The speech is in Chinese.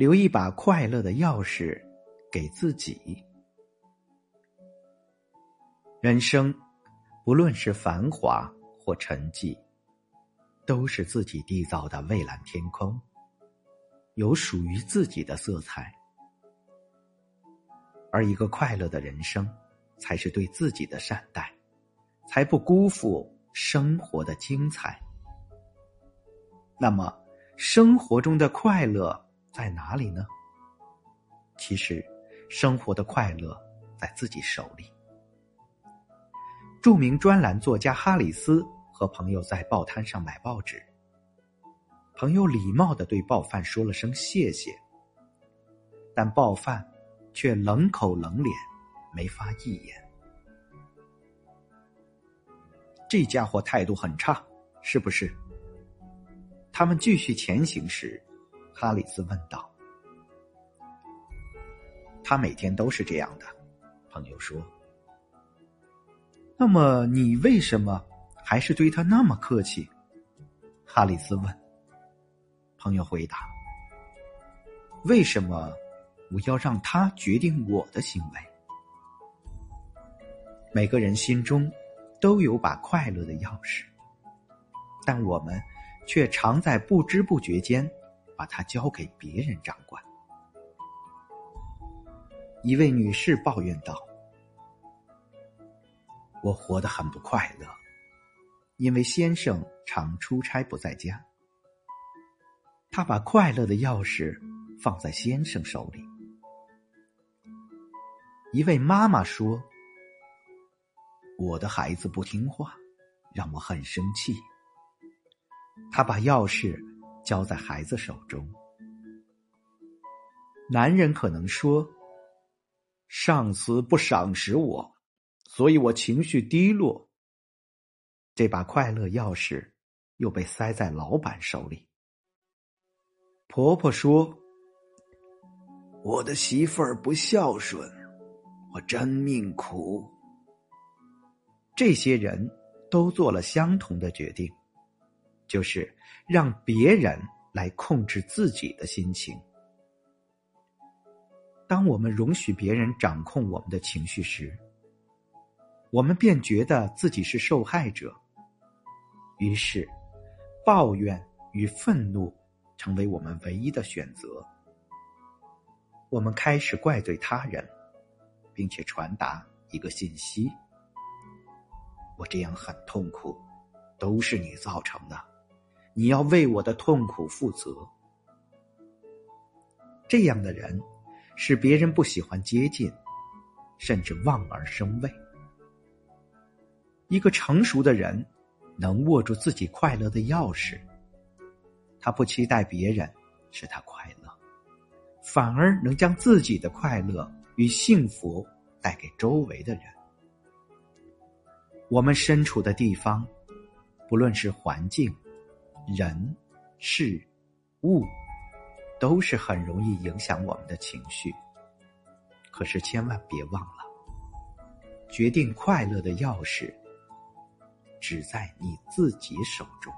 留一把快乐的钥匙给自己。人生，不论是繁华或沉寂，都是自己缔造的蔚蓝天空，有属于自己的色彩。而一个快乐的人生，才是对自己的善待，才不辜负生活的精彩。那么，生活中的快乐在哪里呢？其实，生活的快乐在自己手里。著名专栏作家哈里斯和朋友在报摊上买报纸，朋友礼貌的对报贩说了声谢谢，但报贩。却冷口冷脸，没发一言。这家伙态度很差，是不是？他们继续前行时，哈里斯问道：“他每天都是这样的。”朋友说：“那么你为什么还是对他那么客气？”哈里斯问。朋友回答：“为什么？”我要让他决定我的行为。每个人心中都有把快乐的钥匙，但我们却常在不知不觉间把它交给别人掌管。一位女士抱怨道：“我活得很不快乐，因为先生常出差不在家。他把快乐的钥匙放在先生手里。”一位妈妈说：“我的孩子不听话，让我很生气。”他把钥匙交在孩子手中。男人可能说：“上司不赏识我，所以我情绪低落。”这把快乐钥匙又被塞在老板手里。婆婆说：“我的媳妇儿不孝顺。”我真命苦。这些人都做了相同的决定，就是让别人来控制自己的心情。当我们容许别人掌控我们的情绪时，我们便觉得自己是受害者，于是抱怨与愤怒成为我们唯一的选择。我们开始怪罪他人。并且传达一个信息：我这样很痛苦，都是你造成的，你要为我的痛苦负责。这样的人，使别人不喜欢接近，甚至望而生畏。一个成熟的人，能握住自己快乐的钥匙，他不期待别人使他快乐，反而能将自己的快乐。与幸福带给周围的人，我们身处的地方，不论是环境、人、事、物，都是很容易影响我们的情绪。可是千万别忘了，决定快乐的钥匙，只在你自己手中。